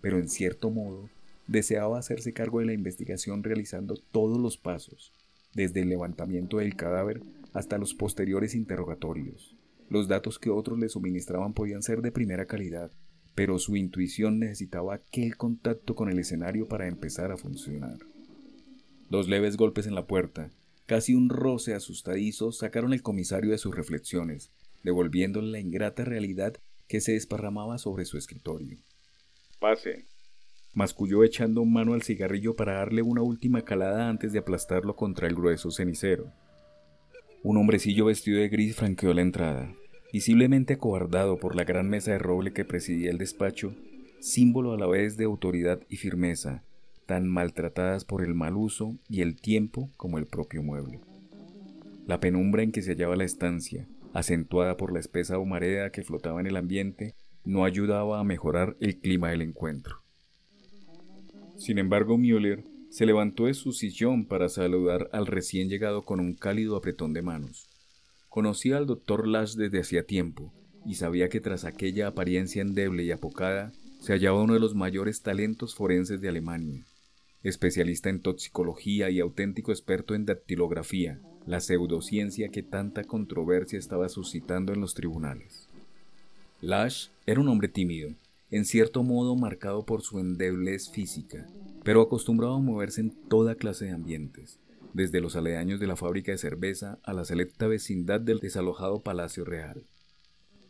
pero en cierto modo deseaba hacerse cargo de la investigación realizando todos los pasos, desde el levantamiento del cadáver hasta los posteriores interrogatorios. Los datos que otros le suministraban podían ser de primera calidad, pero su intuición necesitaba aquel contacto con el escenario para empezar a funcionar. Dos leves golpes en la puerta, casi un roce asustadizo, sacaron al comisario de sus reflexiones, devolviéndole la ingrata realidad que se desparramaba sobre su escritorio. Pase. Masculló echando mano al cigarrillo para darle una última calada antes de aplastarlo contra el grueso cenicero. Un hombrecillo vestido de gris franqueó la entrada. Visiblemente acobardado por la gran mesa de roble que presidía el despacho, símbolo a la vez de autoridad y firmeza, tan maltratadas por el mal uso y el tiempo como el propio mueble. La penumbra en que se hallaba la estancia, acentuada por la espesa humareda que flotaba en el ambiente, no ayudaba a mejorar el clima del encuentro. Sin embargo, Müller se levantó de su sillón para saludar al recién llegado con un cálido apretón de manos. Conocía al doctor Lash desde hacía tiempo y sabía que tras aquella apariencia endeble y apocada se hallaba uno de los mayores talentos forenses de Alemania, especialista en toxicología y auténtico experto en dactilografía, la pseudociencia que tanta controversia estaba suscitando en los tribunales. Lash era un hombre tímido, en cierto modo marcado por su endeblez física, pero acostumbrado a moverse en toda clase de ambientes, desde los aledaños de la fábrica de cerveza a la selecta vecindad del desalojado Palacio Real.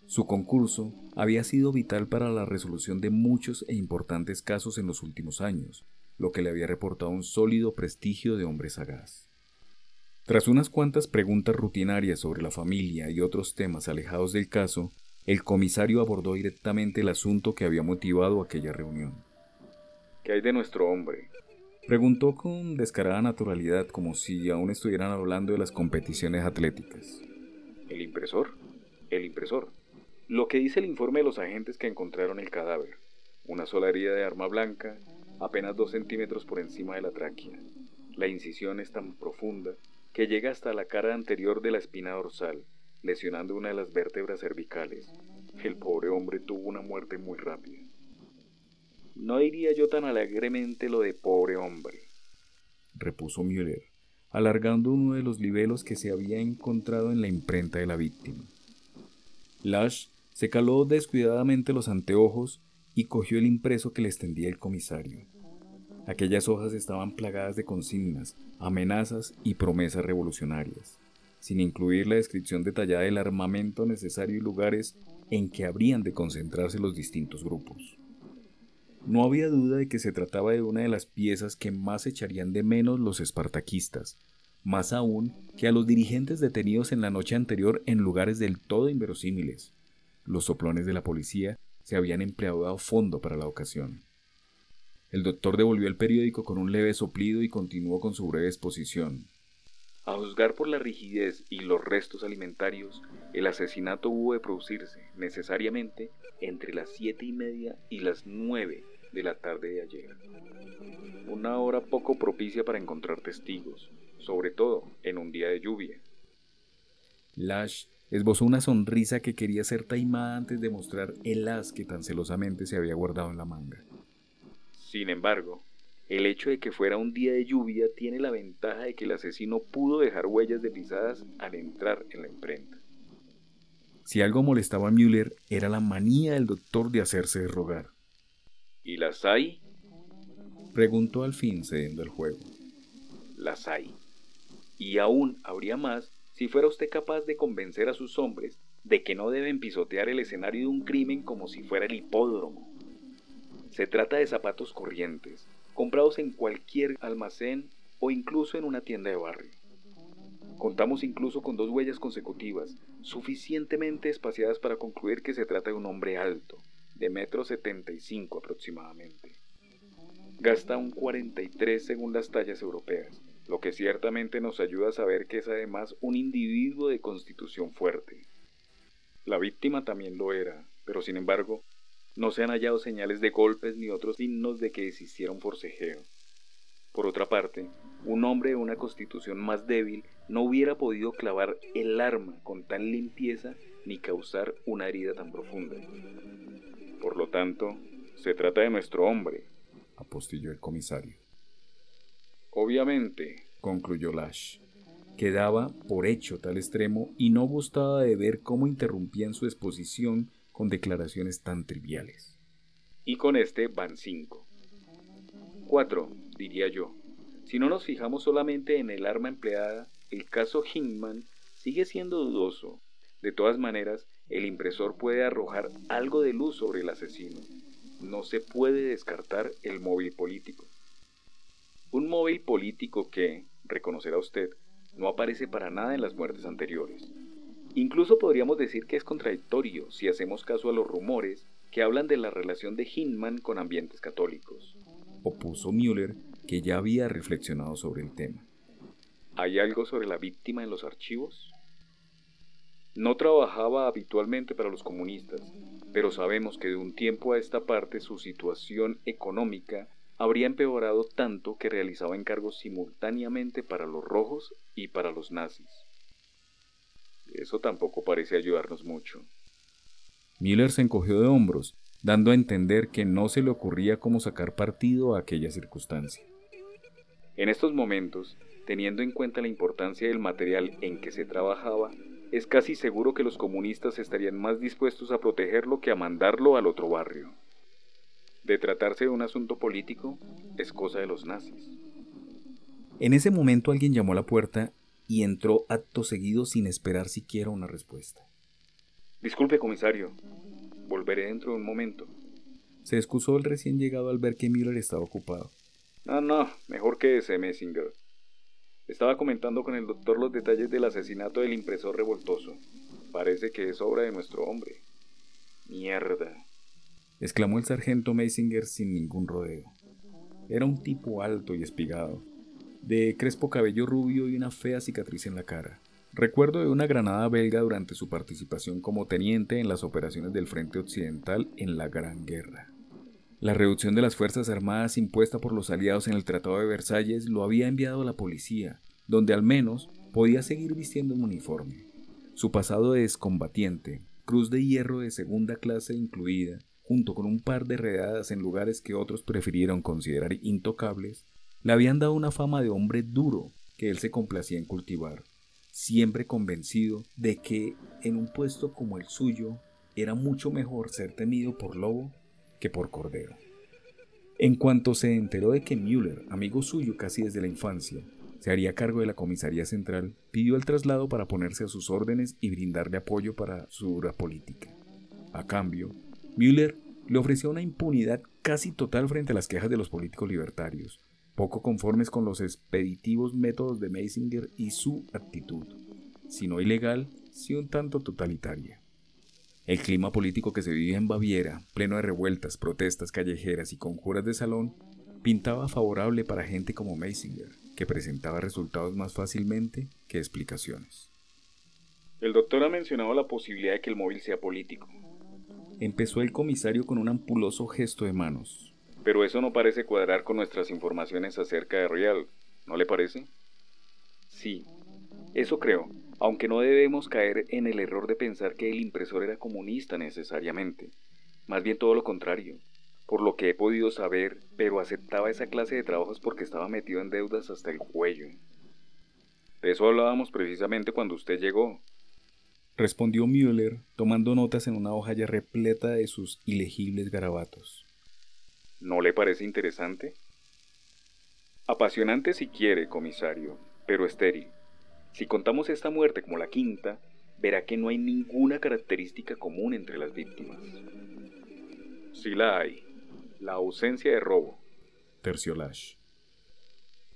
Su concurso había sido vital para la resolución de muchos e importantes casos en los últimos años, lo que le había reportado un sólido prestigio de hombre sagaz. Tras unas cuantas preguntas rutinarias sobre la familia y otros temas alejados del caso, el comisario abordó directamente el asunto que había motivado aquella reunión. ¿Qué hay de nuestro hombre? Preguntó con descarada naturalidad, como si aún estuvieran hablando de las competiciones atléticas. ¿El impresor? El impresor. Lo que dice el informe de los agentes que encontraron el cadáver. Una sola herida de arma blanca, apenas dos centímetros por encima de la tráquea. La incisión es tan profunda que llega hasta la cara anterior de la espina dorsal, lesionando una de las vértebras cervicales. El pobre hombre tuvo una muerte muy rápida. No diría yo tan alegremente lo de pobre hombre, repuso Müller, alargando uno de los libelos que se había encontrado en la imprenta de la víctima. Lash se caló descuidadamente los anteojos y cogió el impreso que le extendía el comisario. Aquellas hojas estaban plagadas de consignas, amenazas y promesas revolucionarias, sin incluir la descripción detallada del armamento necesario y lugares en que habrían de concentrarse los distintos grupos. No había duda de que se trataba de una de las piezas que más echarían de menos los espartaquistas, más aún que a los dirigentes detenidos en la noche anterior en lugares del todo inverosímiles. Los soplones de la policía se habían empleado a fondo para la ocasión. El doctor devolvió el periódico con un leve soplido y continuó con su breve exposición. A juzgar por la rigidez y los restos alimentarios, el asesinato hubo de producirse necesariamente entre las siete y media y las nueve de la tarde de ayer. Una hora poco propicia para encontrar testigos, sobre todo en un día de lluvia. Lash esbozó una sonrisa que quería ser taimada antes de mostrar el as que tan celosamente se había guardado en la manga. Sin embargo, el hecho de que fuera un día de lluvia tiene la ventaja de que el asesino pudo dejar huellas de pisadas al entrar en la imprenta. Si algo molestaba a Müller era la manía del doctor de hacerse rogar. ¿Y las hay? Preguntó al fin cediendo el juego. Las hay. Y aún habría más si fuera usted capaz de convencer a sus hombres de que no deben pisotear el escenario de un crimen como si fuera el hipódromo. Se trata de zapatos corrientes, comprados en cualquier almacén o incluso en una tienda de barrio. Contamos incluso con dos huellas consecutivas, suficientemente espaciadas para concluir que se trata de un hombre alto, de metro 75 aproximadamente. Gasta un 43 según las tallas europeas, lo que ciertamente nos ayuda a saber que es además un individuo de constitución fuerte. La víctima también lo era, pero sin embargo, no se han hallado señales de golpes ni otros signos de que existiera un forcejeo. Por otra parte, un hombre de una constitución más débil no hubiera podido clavar el arma con tal limpieza ni causar una herida tan profunda. Por lo tanto, se trata de nuestro hombre, apostilló el comisario. Obviamente, concluyó Lash, quedaba por hecho tal extremo y no gustaba de ver cómo interrumpían su exposición con declaraciones tan triviales. Y con este van cinco. Cuatro, diría yo. Si no nos fijamos solamente en el arma empleada, el caso Hinman sigue siendo dudoso. De todas maneras, el impresor puede arrojar algo de luz sobre el asesino. No se puede descartar el móvil político. Un móvil político que, reconocerá usted, no aparece para nada en las muertes anteriores. Incluso podríamos decir que es contradictorio si hacemos caso a los rumores que hablan de la relación de Hinman con ambientes católicos. Opuso Müller, que ya había reflexionado sobre el tema. ¿Hay algo sobre la víctima en los archivos? No trabajaba habitualmente para los comunistas, pero sabemos que de un tiempo a esta parte su situación económica habría empeorado tanto que realizaba encargos simultáneamente para los rojos y para los nazis. Eso tampoco parece ayudarnos mucho. Miller se encogió de hombros, dando a entender que no se le ocurría cómo sacar partido a aquella circunstancia. En estos momentos, teniendo en cuenta la importancia del material en que se trabajaba, es casi seguro que los comunistas estarían más dispuestos a protegerlo que a mandarlo al otro barrio. De tratarse de un asunto político, es cosa de los nazis. En ese momento alguien llamó a la puerta y entró acto seguido sin esperar siquiera una respuesta. Disculpe, comisario. Volveré dentro de un momento. Se excusó el recién llegado al ver que Miller estaba ocupado. No, no, mejor que ese, Messinger. Estaba comentando con el doctor los detalles del asesinato del impresor revoltoso. Parece que es obra de nuestro hombre. Mierda. exclamó el sargento Messinger sin ningún rodeo. Era un tipo alto y espigado, de crespo cabello rubio y una fea cicatriz en la cara. Recuerdo de una granada belga durante su participación como teniente en las operaciones del Frente Occidental en la Gran Guerra. La reducción de las Fuerzas Armadas impuesta por los aliados en el Tratado de Versalles lo había enviado a la policía, donde al menos podía seguir vistiendo un uniforme. Su pasado de excombatiente, cruz de hierro de segunda clase incluida, junto con un par de redadas en lugares que otros prefirieron considerar intocables, le habían dado una fama de hombre duro que él se complacía en cultivar, siempre convencido de que en un puesto como el suyo era mucho mejor ser temido por lobo que por cordero. En cuanto se enteró de que Müller, amigo suyo casi desde la infancia, se haría cargo de la comisaría central, pidió el traslado para ponerse a sus órdenes y brindarle apoyo para su política. A cambio, Müller le ofreció una impunidad casi total frente a las quejas de los políticos libertarios, poco conformes con los expeditivos métodos de Meisinger y su actitud, si no ilegal, si un tanto totalitaria. El clima político que se vivía en Baviera, pleno de revueltas, protestas callejeras y conjuras de salón, pintaba favorable para gente como Meisinger, que presentaba resultados más fácilmente que explicaciones. El doctor ha mencionado la posibilidad de que el móvil sea político. Empezó el comisario con un ampuloso gesto de manos, pero eso no parece cuadrar con nuestras informaciones acerca de Real, ¿no le parece? Sí, eso creo, aunque no debemos caer en el error de pensar que el impresor era comunista necesariamente. Más bien todo lo contrario. Por lo que he podido saber, pero aceptaba esa clase de trabajos porque estaba metido en deudas hasta el cuello. De eso hablábamos precisamente cuando usted llegó. Respondió Müller, tomando notas en una hoja ya repleta de sus ilegibles garabatos. ¿No le parece interesante? Apasionante si quiere, comisario, pero estéril. Si contamos esta muerte como la quinta, verá que no hay ninguna característica común entre las víctimas. Sí la hay. La ausencia de robo. Terciolash.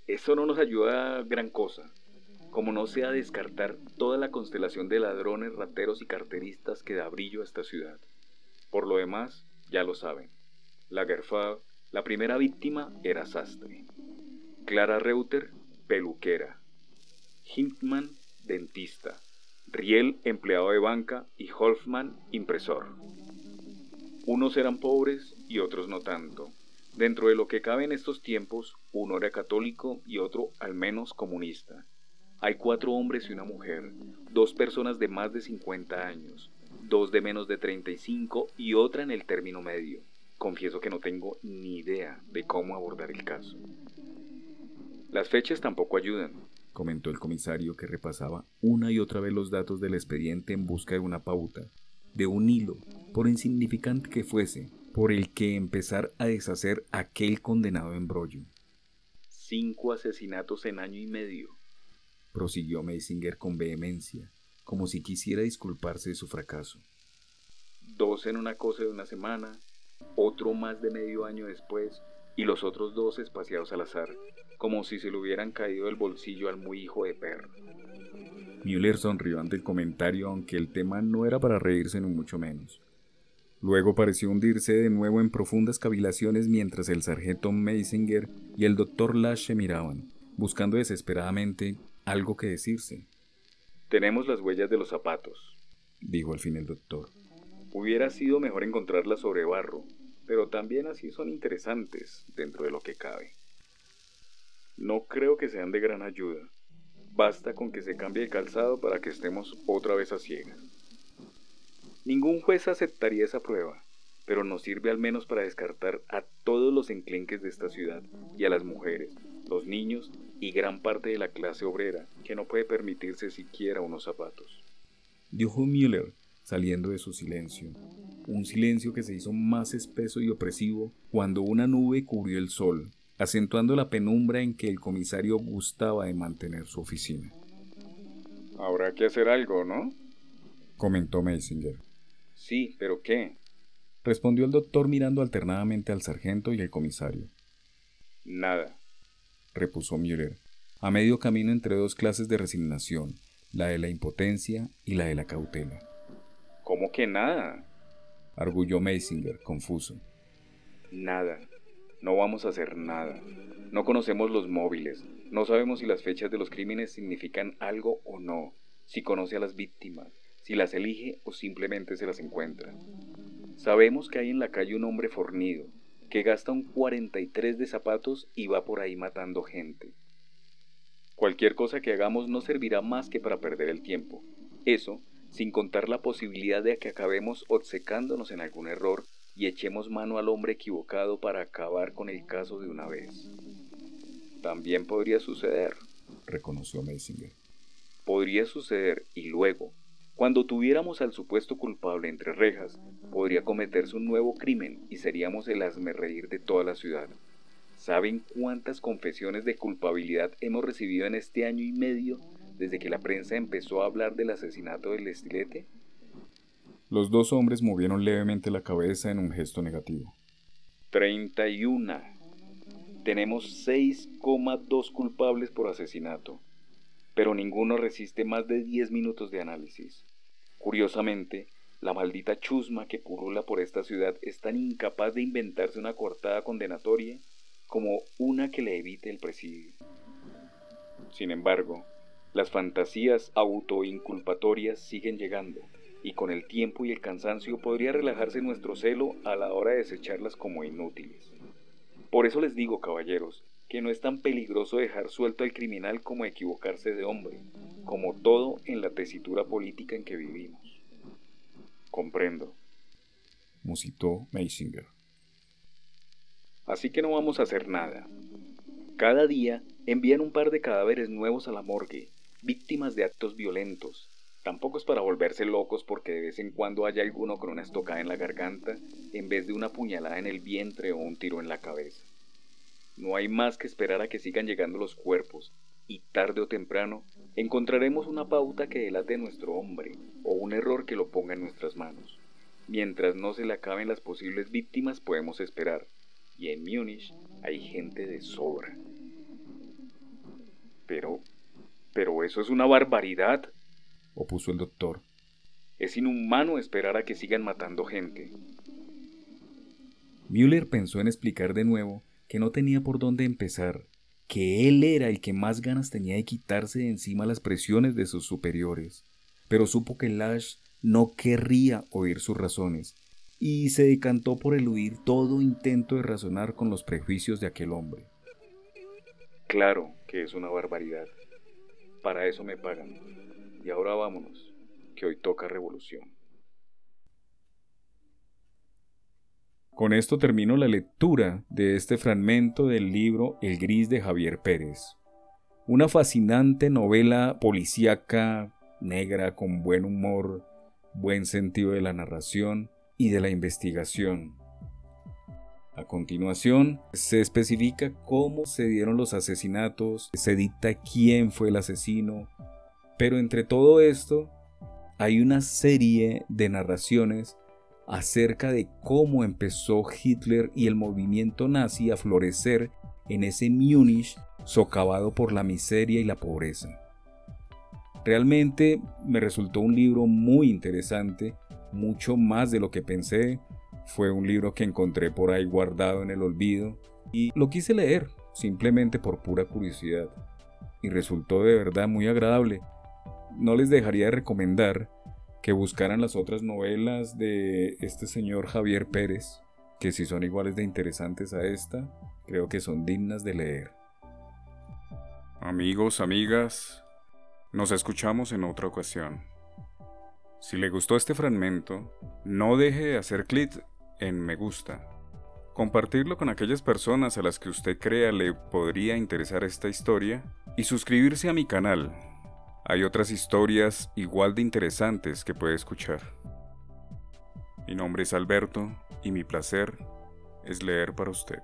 Eso no nos ayuda a gran cosa, como no sea descartar toda la constelación de ladrones, rateros y carteristas que da brillo a esta ciudad. Por lo demás, ya lo saben. Lagerfeld, la primera víctima, era sastre. Clara Reuter, peluquera. Hintman, dentista. Riel, empleado de banca. Y Holfman, impresor. Unos eran pobres y otros no tanto. Dentro de lo que cabe en estos tiempos, uno era católico y otro al menos comunista. Hay cuatro hombres y una mujer, dos personas de más de 50 años, dos de menos de 35 y otra en el término medio. Confieso que no tengo ni idea de cómo abordar el caso. Las fechas tampoco ayudan, comentó el comisario que repasaba una y otra vez los datos del expediente en busca de una pauta, de un hilo, por insignificante que fuese, por el que empezar a deshacer aquel condenado embrollo. Cinco asesinatos en año y medio, prosiguió Meisinger con vehemencia, como si quisiera disculparse de su fracaso. Dos en una cosa de una semana, otro más de medio año después, y los otros dos espaciados al azar, como si se le hubieran caído del bolsillo al muy hijo de perro. Müller sonrió ante el comentario, aunque el tema no era para reírse ni mucho menos. Luego pareció hundirse de nuevo en profundas cavilaciones mientras el sargento Meisinger y el doctor Lash se miraban, buscando desesperadamente algo que decirse. Tenemos las huellas de los zapatos, dijo al fin el doctor. Hubiera sido mejor encontrarlas sobre barro, pero también así son interesantes dentro de lo que cabe. No creo que sean de gran ayuda. Basta con que se cambie el calzado para que estemos otra vez a ciegas. Ningún juez aceptaría esa prueba, pero nos sirve al menos para descartar a todos los enclenques de esta ciudad y a las mujeres, los niños y gran parte de la clase obrera que no puede permitirse siquiera unos zapatos. Dijo Müller, saliendo de su silencio, un silencio que se hizo más espeso y opresivo cuando una nube cubrió el sol acentuando la penumbra en que el comisario gustaba de mantener su oficina. Habrá que hacer algo, ¿no? comentó Meisinger. Sí, pero ¿qué? respondió el doctor mirando alternadamente al sargento y al comisario. Nada, repuso Müller, a medio camino entre dos clases de resignación, la de la impotencia y la de la cautela. ¿Cómo que nada? arguyó Meisinger, confuso. Nada. No vamos a hacer nada. No conocemos los móviles. No sabemos si las fechas de los crímenes significan algo o no. Si conoce a las víctimas. Si las elige o simplemente se las encuentra. Sabemos que hay en la calle un hombre fornido, que gasta un 43 de zapatos y va por ahí matando gente. Cualquier cosa que hagamos no servirá más que para perder el tiempo. Eso, sin contar la posibilidad de que acabemos obcecándonos en algún error y echemos mano al hombre equivocado para acabar con el caso de una vez. También podría suceder, reconoció Messinger. Podría suceder y luego, cuando tuviéramos al supuesto culpable entre rejas, podría cometerse un nuevo crimen y seríamos el reír de toda la ciudad. ¿Saben cuántas confesiones de culpabilidad hemos recibido en este año y medio desde que la prensa empezó a hablar del asesinato del estilete? Los dos hombres movieron levemente la cabeza en un gesto negativo. 31. Tenemos 6,2 culpables por asesinato, pero ninguno resiste más de 10 minutos de análisis. Curiosamente, la maldita chusma que pulula por esta ciudad es tan incapaz de inventarse una cortada condenatoria como una que le evite el presidio. Sin embargo, las fantasías autoinculpatorias siguen llegando y con el tiempo y el cansancio podría relajarse nuestro celo a la hora de desecharlas como inútiles. Por eso les digo, caballeros, que no es tan peligroso dejar suelto al criminal como equivocarse de hombre, como todo en la tesitura política en que vivimos. Comprendo. Musitó Meisinger. Así que no vamos a hacer nada. Cada día envían un par de cadáveres nuevos a la morgue, víctimas de actos violentos, Tampoco es para volverse locos porque de vez en cuando haya alguno con una estocada en la garganta en vez de una puñalada en el vientre o un tiro en la cabeza. No hay más que esperar a que sigan llegando los cuerpos y tarde o temprano encontraremos una pauta que delate nuestro hombre o un error que lo ponga en nuestras manos. Mientras no se le acaben las posibles víctimas podemos esperar y en Múnich hay gente de sobra. Pero, pero eso es una barbaridad, opuso el doctor. Es inhumano esperar a que sigan matando gente. Müller pensó en explicar de nuevo que no tenía por dónde empezar, que él era el que más ganas tenía de quitarse de encima las presiones de sus superiores, pero supo que Lash no querría oír sus razones, y se decantó por eludir todo intento de razonar con los prejuicios de aquel hombre. Claro que es una barbaridad. Para eso me pagan. Y ahora vámonos, que hoy toca revolución. Con esto termino la lectura de este fragmento del libro El Gris de Javier Pérez. Una fascinante novela policíaca, negra, con buen humor, buen sentido de la narración y de la investigación. A continuación, se especifica cómo se dieron los asesinatos, se dicta quién fue el asesino, pero entre todo esto, hay una serie de narraciones acerca de cómo empezó Hitler y el movimiento nazi a florecer en ese Múnich socavado por la miseria y la pobreza. Realmente me resultó un libro muy interesante, mucho más de lo que pensé. Fue un libro que encontré por ahí guardado en el olvido y lo quise leer simplemente por pura curiosidad. Y resultó de verdad muy agradable. No les dejaría de recomendar que buscaran las otras novelas de este señor Javier Pérez, que si son iguales de interesantes a esta, creo que son dignas de leer. Amigos, amigas, nos escuchamos en otra ocasión. Si le gustó este fragmento, no deje de hacer clic en me gusta, compartirlo con aquellas personas a las que usted crea le podría interesar esta historia y suscribirse a mi canal. Hay otras historias igual de interesantes que puede escuchar. Mi nombre es Alberto y mi placer es leer para usted.